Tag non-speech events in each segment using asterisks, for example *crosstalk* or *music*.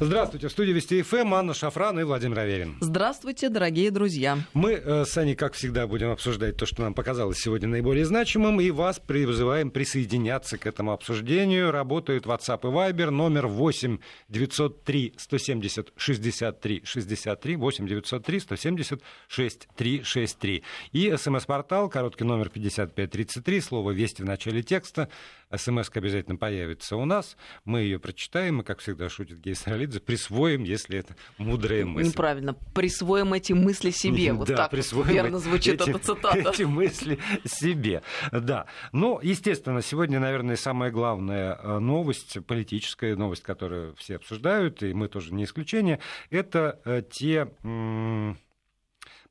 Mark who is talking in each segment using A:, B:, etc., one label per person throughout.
A: Здравствуйте. В студии Вести ФМ Анна Шафран и Владимир Аверин.
B: Здравствуйте, дорогие друзья.
A: Мы э, с Аней, как всегда, будем обсуждать то, что нам показалось сегодня наиболее значимым, и вас призываем присоединяться к этому обсуждению. Работают WhatsApp и Viber, номер 8 903 170 63 63, 8 903 170 63 63. И смс-портал, короткий номер 5533, слово «Вести» в начале текста. смс обязательно появится у нас. Мы ее прочитаем, и, как всегда, шутит Гей Саралидзе, присвоим, если это мудрая мысль.
B: Неправильно. Присвоим эти мысли себе. Вот
A: да,
B: так
A: присвоим
B: верно звучит
A: эти,
B: эта цитата.
A: Эти мысли себе. Да. Ну, естественно, сегодня, наверное, самая главная э, новость, политическая новость, которую все обсуждают, и мы тоже не исключение, это э, те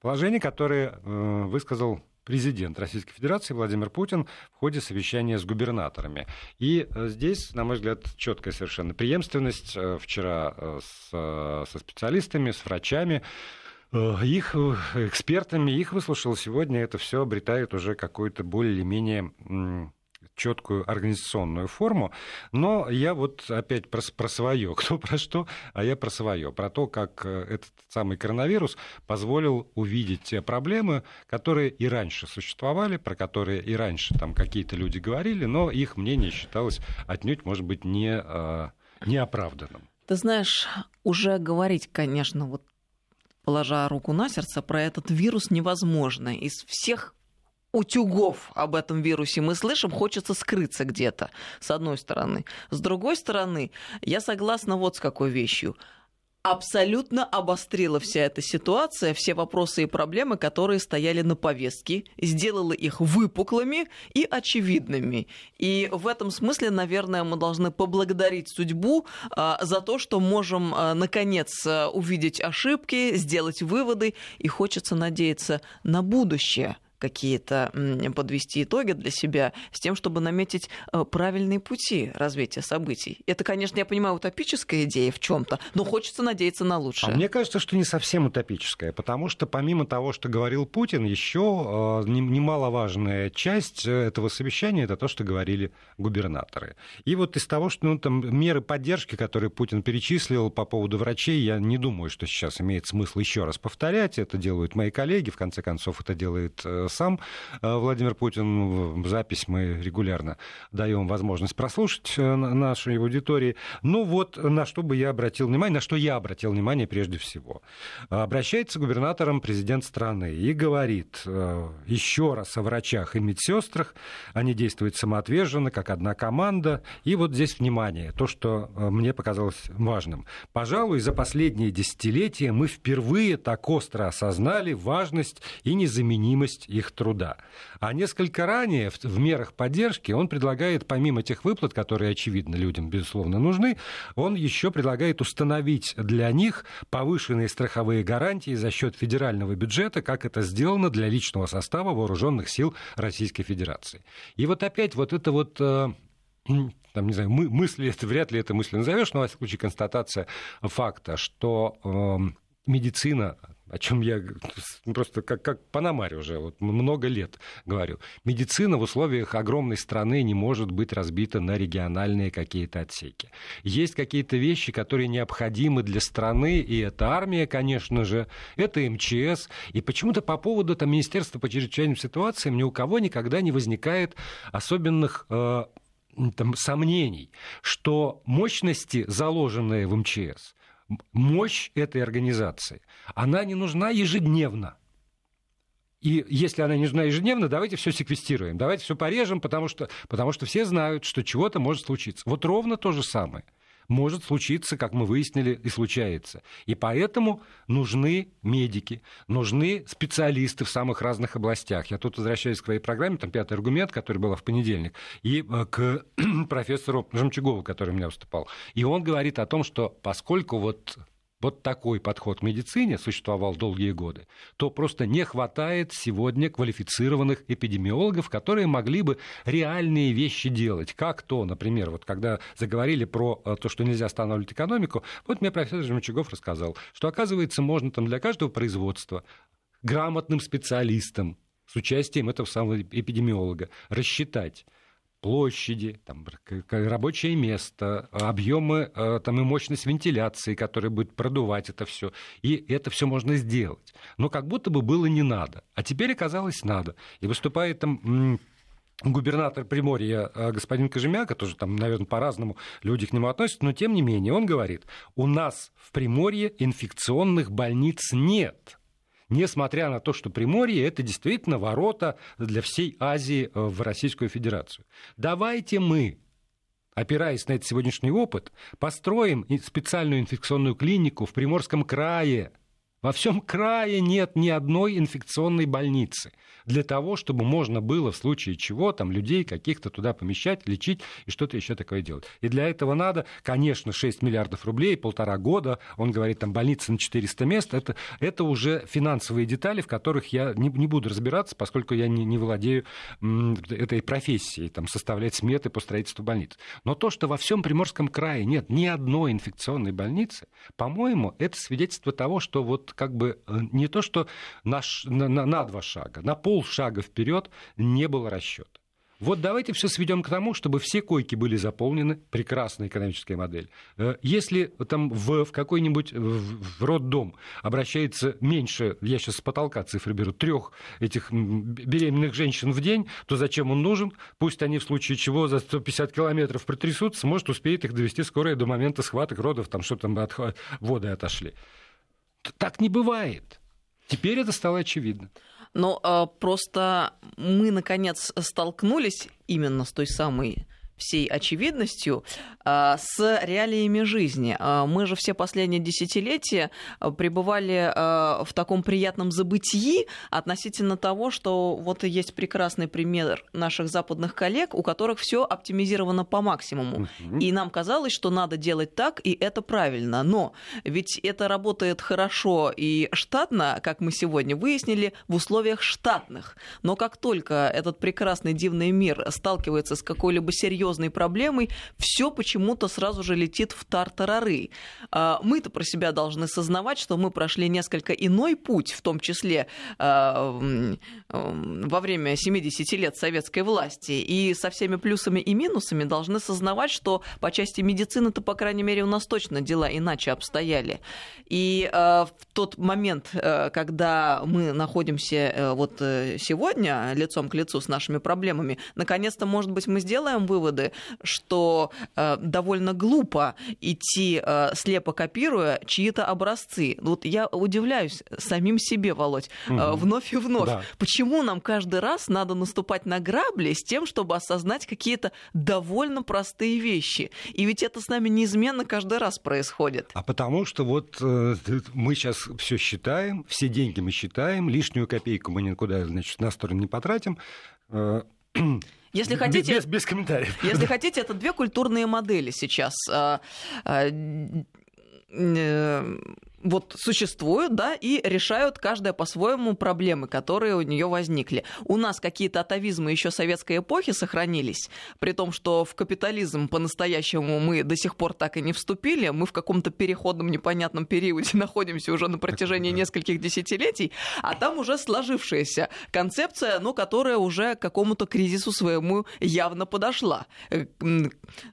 A: положения, которые э, высказал президент Российской Федерации Владимир Путин в ходе совещания с губернаторами. И э, здесь, на мой взгляд, четкая совершенно преемственность. Э, вчера э, с, со специалистами, с врачами, их экспертами, их выслушал сегодня, это все обретает уже какую-то более-менее четкую организационную форму. Но я вот опять про, про свое, *laughs* кто про что, а я про свое, про то, как э, этот самый коронавирус позволил увидеть те проблемы, которые и раньше существовали, про которые и раньше там какие-то люди говорили, но их мнение считалось отнюдь, может быть, не, э, неоправданным.
B: Ты знаешь, уже говорить, конечно, вот положа руку на сердце, про этот вирус невозможно. Из всех утюгов об этом вирусе мы слышим, хочется скрыться где-то, с одной стороны. С другой стороны, я согласна вот с какой вещью абсолютно обострила вся эта ситуация, все вопросы и проблемы, которые стояли на повестке, сделала их выпуклыми и очевидными. И в этом смысле, наверное, мы должны поблагодарить судьбу а, за то, что можем, а, наконец, а, увидеть ошибки, сделать выводы, и хочется надеяться на будущее какие-то подвести итоги для себя с тем, чтобы наметить э, правильные пути развития событий. Это, конечно, я понимаю, утопическая идея в чем-то, но хочется надеяться на лучшее.
A: А мне кажется, что не совсем утопическая, потому что помимо того, что говорил Путин, еще э, немаловажная часть э, этого совещания это то, что говорили губернаторы. И вот из того, что ну, там меры поддержки, которые Путин перечислил по поводу врачей, я не думаю, что сейчас имеет смысл еще раз повторять. Это делают мои коллеги, в конце концов, это делает сам э, Владимир Путин. Запись мы регулярно даем возможность прослушать э, нашей аудитории. Ну вот, на что бы я обратил внимание, на что я обратил внимание прежде всего. Обращается к губернаторам президент страны и говорит э, еще раз о врачах и медсестрах. Они действуют самоотверженно, как одна команда. И вот здесь внимание, то, что мне показалось важным. Пожалуй, за последние десятилетия мы впервые так остро осознали важность и незаменимость их их труда. А несколько ранее в, в мерах поддержки он предлагает, помимо тех выплат, которые, очевидно, людям, безусловно, нужны, он еще предлагает установить для них повышенные страховые гарантии за счет федерального бюджета, как это сделано для личного состава вооруженных сил Российской Федерации. И вот опять вот это вот э, там, не знаю, мы, мысли, это вряд ли это мысли назовешь, но, во всяком случае, констатация факта, что э, медицина о чем я просто как, как Панамарь уже вот много лет говорю. Медицина в условиях огромной страны не может быть разбита на региональные какие-то отсеки. Есть какие-то вещи, которые необходимы для страны, и это армия, конечно же, это МЧС. И почему-то по поводу там, Министерства по чрезвычайным ситуациям ни у кого никогда не возникает особенных э, там, сомнений, что мощности, заложенные в МЧС, мощь этой организации, она не нужна ежедневно. И если она не нужна ежедневно, давайте все секвестируем, давайте все порежем, потому что, потому что все знают, что чего-то может случиться. Вот ровно то же самое – может случиться, как мы выяснили, и случается. И поэтому нужны медики, нужны специалисты в самых разных областях. Я тут возвращаюсь к своей программе, там пятый аргумент, который был в понедельник, и э, к *clears throat* профессору Жемчугову, который у меня выступал. И он говорит о том, что поскольку вот вот такой подход к медицине существовал долгие годы, то просто не хватает сегодня квалифицированных эпидемиологов, которые могли бы реальные вещи делать. Как то, например, вот когда заговорили про э, то, что нельзя останавливать экономику, вот мне профессор Жемчугов рассказал, что, оказывается, можно там для каждого производства грамотным специалистам с участием этого самого эпидемиолога рассчитать площади, там, рабочее место, объемы э, там, и мощность вентиляции, которая будет продувать это все. И это все можно сделать. Но как будто бы было не надо. А теперь оказалось надо. И выступает там губернатор Приморья э, господин Кожемяка, тоже там, наверное, по-разному люди к нему относятся, но тем не менее он говорит, у нас в Приморье инфекционных больниц нет несмотря на то, что Приморье – это действительно ворота для всей Азии э, в Российскую Федерацию. Давайте мы опираясь на этот сегодняшний опыт, построим специальную инфекционную клинику в Приморском крае. Во всем крае нет ни одной инфекционной больницы для того, чтобы можно было в случае чего там людей каких-то туда помещать, лечить и что-то еще такое делать. И для этого надо, конечно, 6 миллиардов рублей, полтора года, он говорит, там больница на 400 мест, это, это уже финансовые детали, в которых я не, не буду разбираться, поскольку я не, не владею этой профессией, там, составлять сметы по строительству больниц. Но то, что во всем Приморском крае нет ни одной инфекционной больницы, по-моему, это свидетельство того, что вот как бы э, не то, что на, на, на два шага, на пол полшага вперед не было расчета. Вот давайте все сведем к тому, чтобы все койки были заполнены. Прекрасная экономическая модель. Э, если там в, в какой-нибудь в роддом обращается меньше, я сейчас с потолка цифры беру, трех этих беременных женщин в день, то зачем он нужен? Пусть они в случае чего за 150 километров протрясутся, может, успеет их довести скорая до момента схваток родов, там что там от воды отошли. Так не бывает. Теперь это стало очевидно.
B: Но э, просто мы, наконец, столкнулись именно с той самой всей очевидностью а, с реалиями жизни. А, мы же все последние десятилетия а, пребывали в таком приятном забытии относительно того, что вот есть прекрасный пример наших западных коллег, у которых все оптимизировано по максимуму. И нам казалось, что надо делать так, и это правильно. Но ведь это работает хорошо и штатно, как мы сегодня выяснили, в условиях штатных. Но как только этот прекрасный дивный мир сталкивается с какой-либо серьезной серьезной проблемой, все почему-то сразу же летит в тартарары. А, мы-то про себя должны сознавать, что мы прошли несколько иной путь, в том числе а, во время 70 лет советской власти, и со всеми плюсами и минусами должны сознавать, что по части медицины-то, по крайней мере, у нас точно дела иначе обстояли. И а, в тот момент, когда мы находимся э, вот э, сегодня лицом к лицу с нашими проблемами, наконец-то, может быть, мы сделаем выводы, выводы, что э, довольно глупо идти э, слепо копируя чьи-то образцы. Вот я удивляюсь самим себе, Володь, э, вновь и вновь. Да. Почему нам каждый раз надо наступать на грабли с тем, чтобы осознать какие-то довольно простые вещи? И ведь это с нами неизменно каждый раз происходит.
A: А потому что вот э, мы сейчас все считаем, все деньги мы считаем, лишнюю копейку мы никуда, значит, на сторону не потратим. Э, *clears throat*
B: если хотите,
A: без, без комментариев.
B: Если *laughs* хотите, это две культурные модели сейчас а, а, э, вот существуют, да, и решают каждая по-своему проблемы, которые у нее возникли. У нас какие-то атовизмы еще советской эпохи сохранились, при том, что в капитализм по-настоящему мы до сих пор так и не вступили, мы в каком-то переходном непонятном периоде *laughs* находимся уже на протяжении нескольких десятилетий, а там уже сложившаяся концепция, ну, которая уже к какому-то кризису своему явно подошла. Э,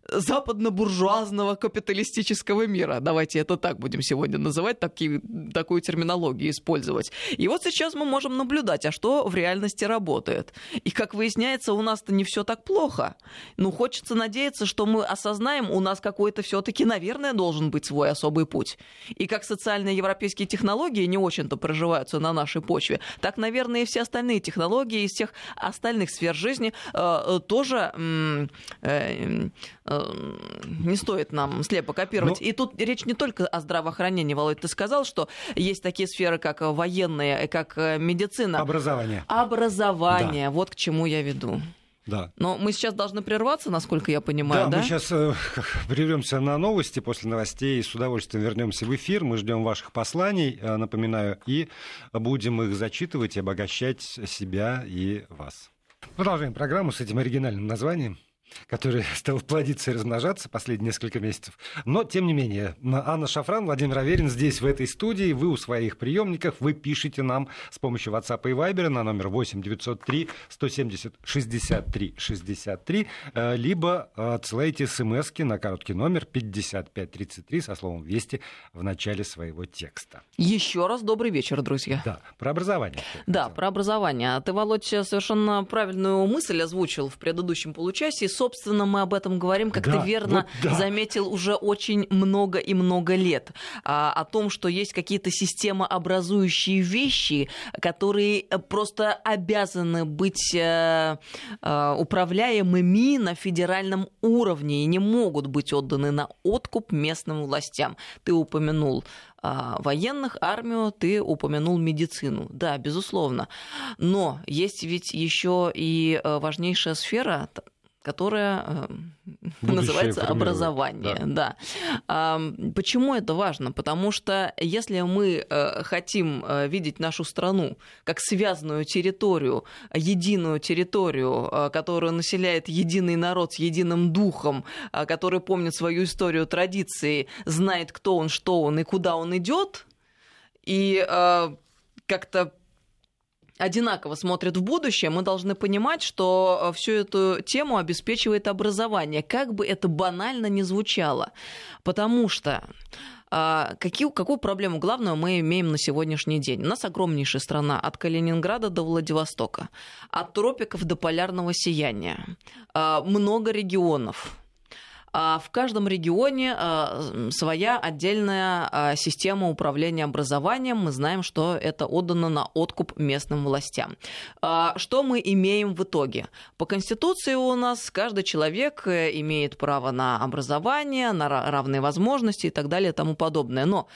B: западно-буржуазного капиталистического мира, давайте это так будем сегодня называть, таки, такую терминологию использовать. И вот сейчас мы можем наблюдать, а что в реальности работает. И, как выясняется, у нас-то не все так плохо. Ну, хочется надеяться, что мы осознаем, у нас какой-то все-таки, наверное, должен быть свой особый путь. И как социальные европейские технологии не очень-то проживаются на нашей почве, так, наверное, и все остальные технологии из всех остальных сфер жизни э, э тоже э, э, не стоит нам слепо копировать. Но... Ну, и тут речь не только о здравоохранении, Володь, ты сказал, что есть такие сферы, как военные, как э, медицина.
A: Образование.
B: Образование. Да. Вот к чему я веду.
A: Да.
B: Но мы сейчас должны прерваться, насколько я понимаю, да?
A: Да, мы сейчас э, *laughs* прервемся на новости, после новостей с удовольствием вернемся в эфир. Мы ждем ваших посланий, э, напоминаю, и будем их зачитывать и обогащать себя и вас. Продолжаем программу с этим оригинальным названием. Который *laughs* стал плодиться и размножаться последние несколько месяцев. Но, тем не менее, Анна Шафран, Владимир Аверин здесь, в этой студии. Вы у своих приемников, вы пишете нам с помощью WhatsApp и Viber на номер 8 903 170 63 63, либо отсылайте смс на короткий номер 5533 со словом «Вести» в начале своего текста.
B: Еще раз добрый вечер, друзья.
A: Да, про образование.
B: Да, про образование. Ты, Володь, совершенно правильную мысль озвучил в предыдущем получасе собственно, мы об этом говорим, как да, ты верно вот да. заметил, уже очень много и много лет. А, о том, что есть какие-то системообразующие вещи, которые просто обязаны быть а, а, управляемыми на федеральном уровне и не могут быть отданы на откуп местным властям. Ты упомянул военных, армию, ты упомянул медицину. Да, безусловно. Но есть ведь еще и э, важнейшая сфера которая *laughs* э, называется образование. Да. Да. Почему это важно? Потому что если мы э, хотим э, видеть нашу страну как связанную территорию, единую территорию, которую населяет единый народ с единым духом, который помнит свою историю, традиции, знает, кто он, что он и куда он идет, и как-то одинаково смотрят в будущее, мы должны понимать, что э, всю эту тему обеспечивает образование, как бы это банально не звучало. Потому что а, какие, какую проблему главную мы имеем на сегодняшний день? У нас огромнейшая страна от Калининграда до Владивостока, от тропиков до полярного сияния, а, много регионов в каждом регионе а, своя отдельная а, система управления образованием. Мы знаем, что это отдано на откуп местным властям. Что мы имеем в итоге? По Конституции у нас каждый человек э, имеет право на образование, на равные возможности и так далее и тому подобное. Но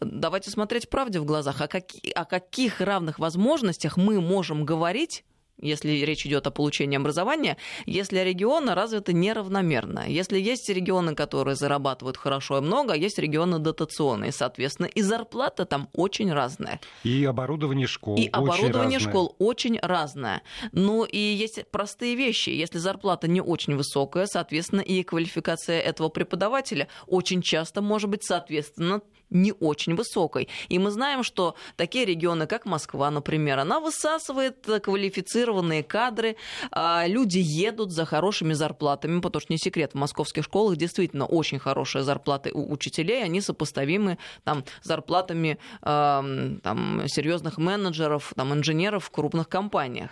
B: давайте смотреть правде в глазах. О, о каких равных возможностях мы можем говорить если речь идет о получении образования, если регионы развиты неравномерно. Если есть регионы, которые зарабатывают хорошо и много, а есть регионы дотационные, соответственно, и зарплата там очень разная.
A: И оборудование школ
B: И оборудование
A: разное.
B: школ очень разное. Ну и есть простые вещи. Если зарплата не очень высокая, соответственно, и квалификация этого преподавателя очень часто может быть, соответственно, не очень высокой. И мы знаем, что такие регионы, как Москва, например, она высасывает квалифицированные кадры, а, люди едут за хорошими зарплатами, потому что не секрет, в московских школах действительно очень хорошие зарплаты у учителей, они сопоставимы там, зарплатами там, серьезных менеджеров, там, инженеров в крупных компаниях.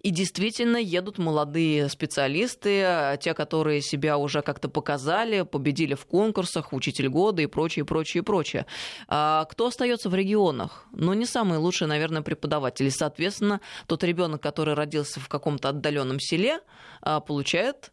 B: И действительно едут молодые специалисты, те, которые себя уже как-то показали, победили в конкурсах, учитель года и прочее, прочее, прочее прочее. А кто остается в регионах? Ну, не самые лучшие, наверное, преподаватели. Соответственно, тот ребенок, который родился в каком-то отдаленном селе, а, получает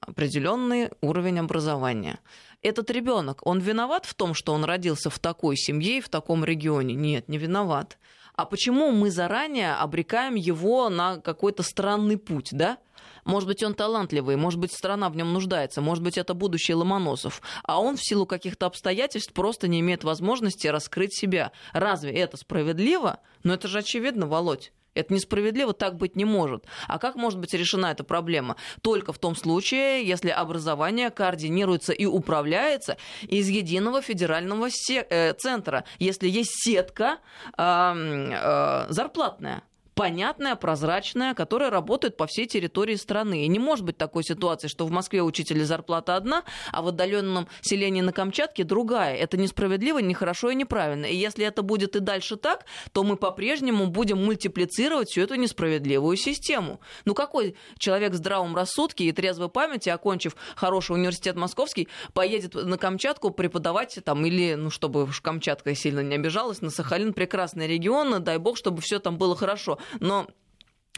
B: определенный уровень образования. Этот ребенок, он виноват в том, что он родился в такой семье и в таком регионе? Нет, не виноват. А почему мы заранее обрекаем его на какой-то странный путь, да? Может быть, он талантливый, может быть, страна в нем нуждается, может быть, это будущий Ломоносов. А он в силу каких-то обстоятельств просто не имеет возможности раскрыть себя. Разве это справедливо? Ну, это же очевидно, Володь. Это несправедливо, так быть не может. А как может быть решена эта проблема? Только в том случае, если образование координируется и управляется из единого федерального э, центра, если есть сетка э, э, зарплатная понятная, прозрачная, которая работает по всей территории страны. И не может быть такой ситуации, что в Москве учителя зарплата одна, а в отдаленном селении на Камчатке другая. Это несправедливо, нехорошо и неправильно. И если это будет и дальше так, то мы по-прежнему будем мультиплицировать всю эту несправедливую систему. Ну какой человек в здравом рассудке и трезвой памяти, окончив хороший университет московский, поедет на Камчатку преподавать там или, ну чтобы уж Камчатка сильно не обижалась, на Сахалин прекрасный регион, дай бог, чтобы все там было хорошо но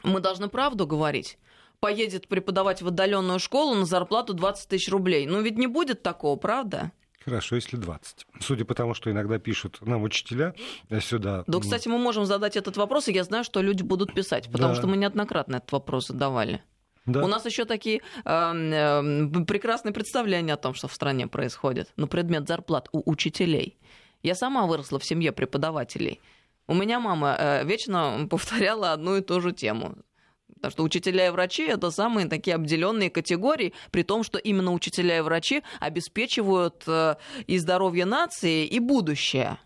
B: мы должны правду говорить поедет преподавать в отдаленную школу на зарплату 20 тысяч рублей. Ну ведь не будет такого, правда?
A: Хорошо, если 20. Судя по тому, что иногда пишут нам учителя сюда.
B: Да, кстати, мы можем задать этот вопрос, и я знаю, что люди будут писать, потому да. что мы неоднократно этот вопрос задавали. Да. У нас еще такие э, э, прекрасные представления о том, что в стране происходит. Ну, предмет зарплат у учителей. Я сама выросла в семье преподавателей. У меня мама э, вечно повторяла одну и ту же тему. Потому что учителя и врачи это самые такие обделенные категории, при том, что именно учителя и врачи обеспечивают э, и здоровье нации, и будущее.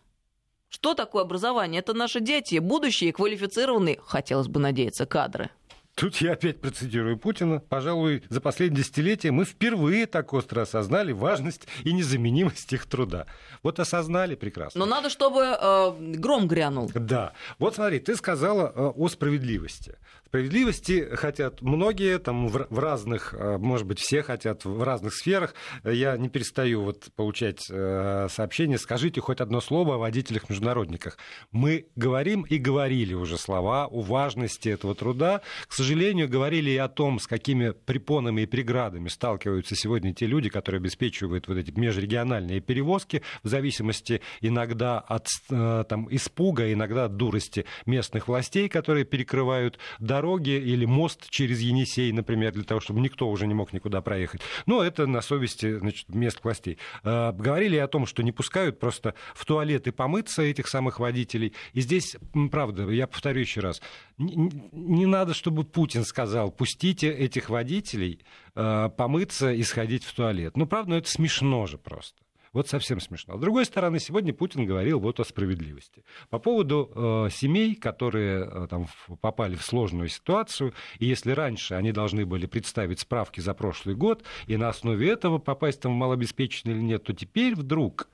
B: Что такое образование? Это наши дети, будущие квалифицированные, хотелось бы надеяться, кадры.
A: Тут я опять процитирую Путина. Пожалуй, за последние десятилетия мы впервые так остро осознали важность и незаменимость их труда. Вот осознали прекрасно.
B: Но надо, чтобы э, гром грянул.
A: Да. Вот смотри, ты сказала э, о справедливости. Справедливости хотят многие, там в, разных, э, может быть, все хотят в разных сферах. Я не перестаю вот получать э, сообщения. Скажите хоть одно слово о водителях-международниках. Мы говорим и говорили уже слова о важности этого труда. К сожалению, говорили и о том, с какими препонами и преградами сталкиваются сегодня те люди, которые обеспечивают вот эти межрегиональные перевозки в зависимости иногда от э, там, испуга, иногда от дурости местных властей, которые перекрывают дороги дороги или мост через Енисей, например, для того, чтобы никто уже не мог никуда проехать. Но это на совести значит, мест властей. А, говорили о том, что не пускают просто в туалеты помыться этих самых водителей. И здесь, правда, я повторю еще раз, не, не надо, чтобы Путин сказал, пустите этих водителей а, помыться и сходить в туалет. Ну, правда, ну, это смешно же просто. Вот совсем смешно. С другой стороны, сегодня Путин говорил вот о справедливости. По поводу э, семей, которые э, там, попали в сложную ситуацию, и если раньше они должны были представить справки за прошлый год, и на основе этого попасть там в малообеспеченный или нет, то теперь вдруг,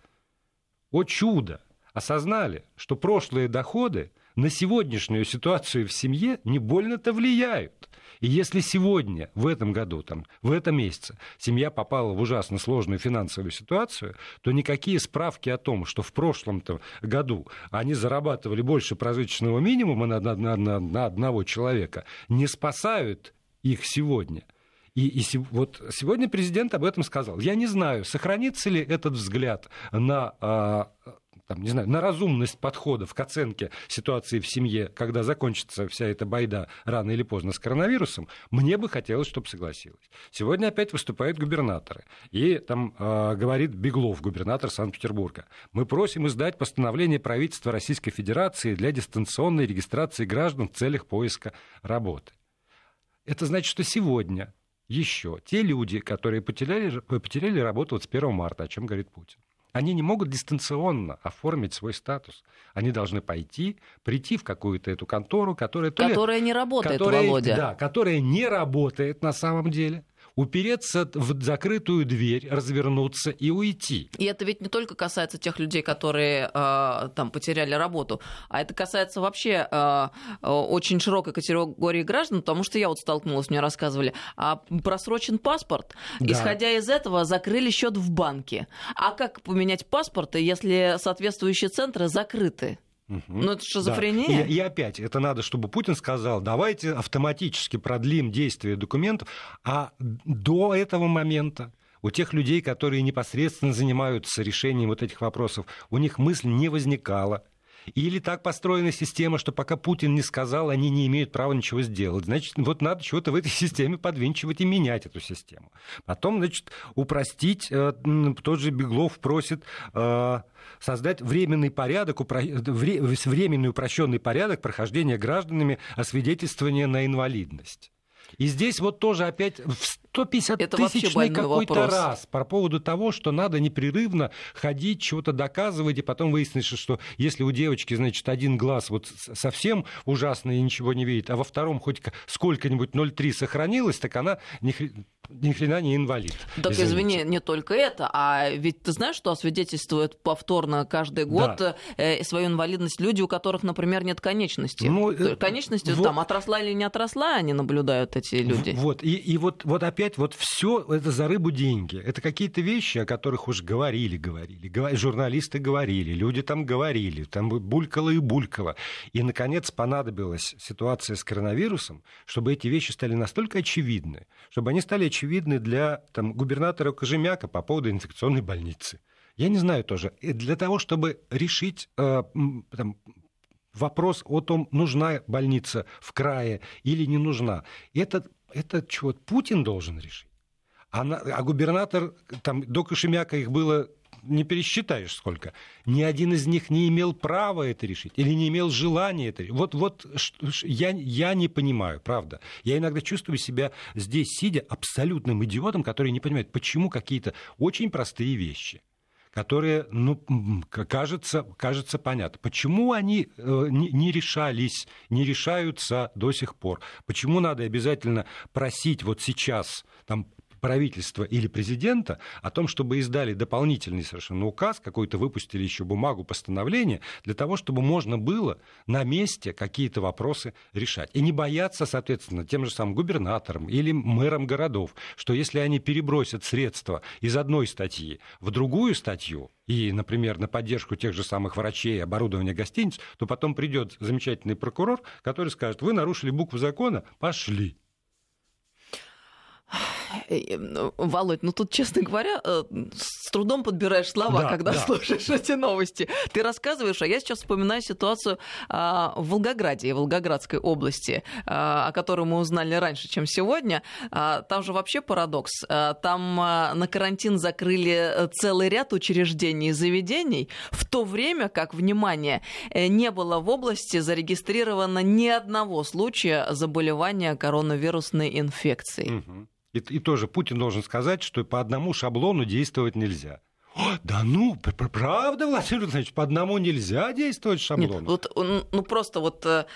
A: о чудо, осознали, что прошлые доходы на сегодняшнюю ситуацию в семье не больно-то влияют. И если сегодня, в этом году, там, в этом месяце, семья попала в ужасно сложную финансовую ситуацию, то никакие справки о том, что в прошлом году они зарабатывали больше прожиточного минимума на, на, на, на одного человека, не спасают их сегодня. И, и вот сегодня президент об этом сказал. Я не знаю, сохранится ли этот взгляд на а, там, не знаю, на разумность подходов к оценке ситуации в семье, когда закончится вся эта байда рано или поздно с коронавирусом, мне бы хотелось, чтобы согласилась. Сегодня опять выступают губернаторы. И там э, говорит Беглов, губернатор Санкт-Петербурга. Мы просим издать постановление правительства Российской Федерации для дистанционной регистрации граждан в целях поиска работы. Это значит, что сегодня еще те люди, которые потеряли, потеряли работу вот с 1 марта, о чем говорит Путин, они не могут дистанционно оформить свой статус. Они должны пойти, прийти в какую-то эту контору, которая...
B: Которая ли, не работает, которая, Володя.
A: Да, которая не работает на самом деле упереться в закрытую дверь, развернуться и уйти.
B: И это ведь не только касается тех людей, которые э, там потеряли работу, а это касается вообще э, очень широкой категории граждан, потому что я вот столкнулась, мне рассказывали, а просрочен паспорт, да. исходя из этого закрыли счет в банке. А как поменять паспорт, если соответствующие центры закрыты? Угу. Ну, это шизофрения.
A: Да. И, и опять, это надо, чтобы Путин сказал, давайте автоматически продлим действие документов, а до этого момента у тех людей, которые непосредственно занимаются решением вот этих вопросов, у них мысль не возникала. Или так построена система, что пока Путин не сказал, они не имеют права ничего сделать. Значит, вот надо чего-то в этой *laughs* системе подвинчивать и менять эту систему. Потом, значит, упростить, э, тот же Беглов просит э, создать временный порядок, временный упрощенный порядок прохождения гражданами освидетельствования на инвалидность. И здесь вот тоже опять в 150 Это тысячный какой-то раз по поводу того, что надо непрерывно ходить, чего-то доказывать, и потом выяснится, что если у девочки, значит, один глаз вот совсем ужасный и ничего не видит, а во втором хоть сколько-нибудь 0,3 сохранилось, так она ни, ни хрена не инвалид.
B: Так извините. извини, не только это, а ведь ты знаешь, что освидетельствуют повторно каждый год да. Э, свою инвалидность люди, у которых, например, нет конечности. Ну, э, конечности вот, там отросла или не отросла, они наблюдают эти люди.
A: Вот, и, и вот, вот опять вот все это за рыбу деньги. Это какие-то вещи, о которых уж говорили, говорили, говорили, журналисты говорили, люди там говорили, там булькало и булькало. И, наконец, понадобилась ситуация с коронавирусом, чтобы эти вещи стали настолько очевидны, чтобы они стали очевидны для там, губернатора Кожемяка по поводу инфекционной больницы. Я не знаю тоже. Для того, чтобы решить э, там, вопрос о том, нужна больница в крае или не нужна, это, это чего Путин должен решить. А, на, а губернатор, там, до Кошемяка их было не пересчитаешь сколько. Ни один из них не имел права это решить или не имел желания это решить. Вот, вот я, я не понимаю, правда. Я иногда чувствую себя здесь, сидя, абсолютным идиотом, который не понимает, почему какие-то очень простые вещи – которые, ну, кажется, кажется понятно. Почему они э, не решались, не решаются до сих пор? Почему надо обязательно просить вот сейчас там, правительства или президента о том, чтобы издали дополнительный совершенно указ, какой-то выпустили еще бумагу, постановление, для того, чтобы можно было на месте какие-то вопросы решать. И не бояться, соответственно, тем же самым губернаторам или мэрам городов, что если они перебросят средства из одной статьи в другую статью, и, например, на поддержку тех же самых врачей, оборудования гостиниц, то потом придет замечательный прокурор, который скажет, вы нарушили букву закона, пошли.
B: Э, э, ну, Володь, ну тут, честно говоря, э, с трудом подбираешь слова, да, когда да. слушаешь эти новости. Ты рассказываешь, а я сейчас вспоминаю ситуацию а, в Волгограде и Волгоградской области, а, о которой мы узнали раньше, чем сегодня. А, там же вообще парадокс. Там на карантин закрыли целый ряд учреждений и заведений, в то время как, внимание, не было в области зарегистрировано ни одного случая заболевания коронавирусной инфекцией.
A: Угу. И, и тоже Путин должен сказать, что по одному шаблону действовать нельзя. О, да ну, правда, Владимир Владимирович, по одному нельзя действовать шаблоном. Нет,
B: вот, ну просто вот, э,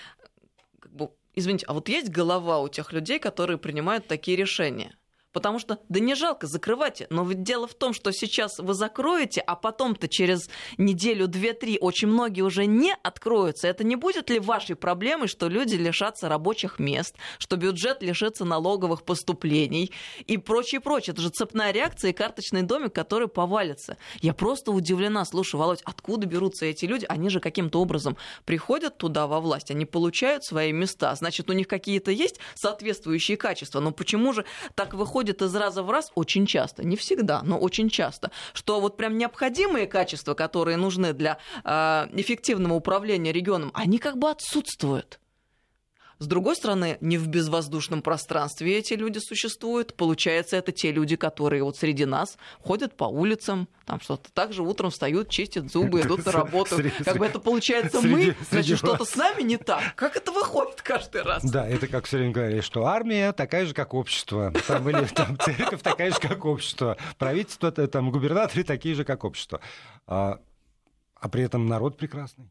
B: как бы, извините, а вот есть голова у тех людей, которые принимают такие решения? Потому что, да не жалко, закрывайте. Но ведь дело в том, что сейчас вы закроете, а потом-то через неделю, две, три очень многие уже не откроются. Это не будет ли вашей проблемой, что люди лишатся рабочих мест, что бюджет лишится налоговых поступлений и прочее, прочее. Это же цепная реакция и карточный домик, который повалится. Я просто удивлена. Слушай, Володь, откуда берутся эти люди? Они же каким-то образом приходят туда во власть, они получают свои места. Значит, у них какие-то есть соответствующие качества. Но почему же так выходит? Выходит из раза в раз очень часто, не всегда, но очень часто, что вот прям необходимые качества, которые нужны для э, эффективного управления регионом, они как бы отсутствуют. С другой стороны, не в безвоздушном пространстве эти люди существуют. Получается, это те люди, которые вот среди нас ходят по улицам, там что-то так же утром встают, чистят зубы, идут на работу. Как бы это получается мы, значит, что-то с нами не так. Как это выходит каждый раз?
A: Да, это как все время говорили, что армия такая же, как общество. Там, или там, церковь такая же, как общество. Правительство, там, губернаторы такие же, как общество. А, а при этом народ прекрасный.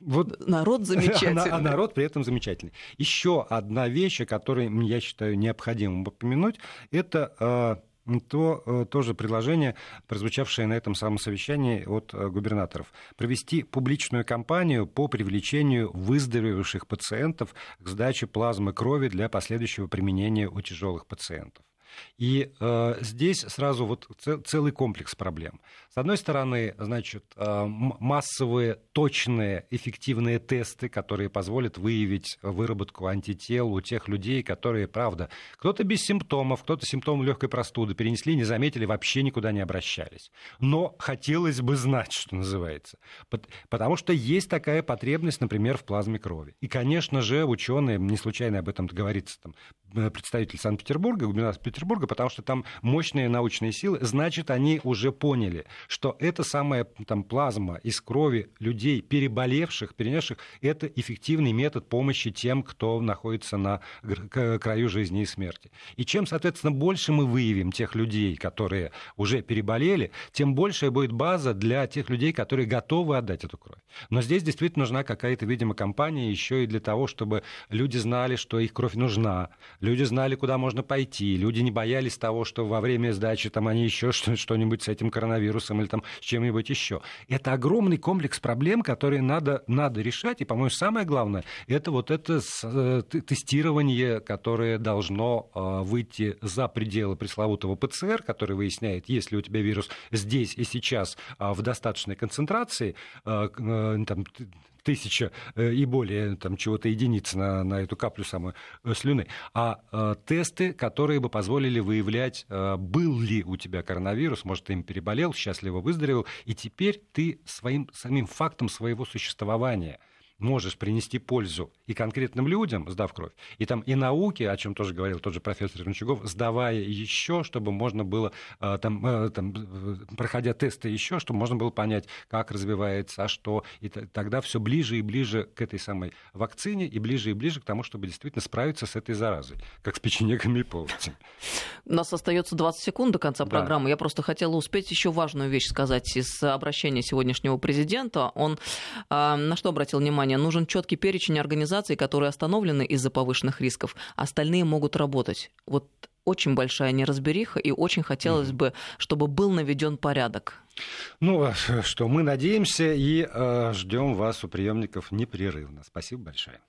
B: Вот, народ *laughs* замечательный.
A: А, народ при этом замечательный. Еще одна вещь, о которой я считаю необходимым упомянуть, это а, то э, тоже предложение, прозвучавшее на этом самом совещании от э, губернаторов, провести публичную кампанию по привлечению выздоровевших пациентов к сдаче плазмы крови для последующего применения у тяжелых пациентов. И э, здесь сразу вот целый комплекс проблем. С одной стороны, значит, э, массовые, точные, эффективные тесты, которые позволят выявить выработку антител у тех людей, которые, правда, кто-то без симптомов, кто-то симптомы легкой простуды перенесли, не заметили, вообще никуда не обращались. Но хотелось бы знать, что называется. Потому что есть такая потребность, например, в плазме крови. И, конечно же, ученые, не случайно об этом говорится, там, э, представитель Санкт-Петербурга, губернатор Петербурга, Петербурга, потому что там мощные научные силы, значит, они уже поняли, что эта самая там, плазма из крови людей, переболевших, перенесших, это эффективный метод помощи тем, кто находится на краю жизни и смерти. И чем, соответственно, больше мы выявим тех людей, которые уже переболели, тем большая будет база для тех людей, которые готовы отдать эту кровь. Но здесь действительно нужна какая-то, видимо, компания еще и для того, чтобы люди знали, что их кровь нужна, люди знали, куда можно пойти, люди не боялись того, что во время сдачи там они еще что-нибудь с этим коронавирусом или там с чем-нибудь еще. Это огромный комплекс проблем, которые надо, надо решать. И, по-моему, самое главное, это вот это э, тестирование, которое должно э, выйти за пределы пресловутого ПЦР, который выясняет, есть ли у тебя вирус здесь и сейчас э, в достаточной концентрации, там, тысяча э, и более там, чего-то единиц на, на эту каплю самой э, слюны, а э, тесты, которые бы позволили выявлять, был ли у тебя коронавирус, может, ты им переболел, счастливо выздоровел, и теперь ты своим самим фактом своего существования можешь принести пользу и конкретным людям, сдав кровь, и там и науке, о чем тоже говорил тот же профессор Ремчугов, сдавая еще, чтобы можно было, э, там, э, там, проходя тесты еще, чтобы можно было понять, как развивается, а что, и тогда все ближе и ближе к этой самой вакцине, и ближе и ближе к тому, чтобы действительно справиться с этой заразой, как с печенегами и половцами.
B: У нас остается 20 секунд до конца да. программы. Я просто хотела успеть еще важную вещь сказать из обращения сегодняшнего президента. Он э, на что обратил внимание? Нужен четкий перечень организаций, которые остановлены из-за повышенных рисков. Остальные могут работать. Вот очень большая неразбериха, и очень хотелось mm-hmm. бы, чтобы был наведен порядок.
A: Ну, а что, мы надеемся и э, ждем вас у приемников непрерывно. Спасибо большое.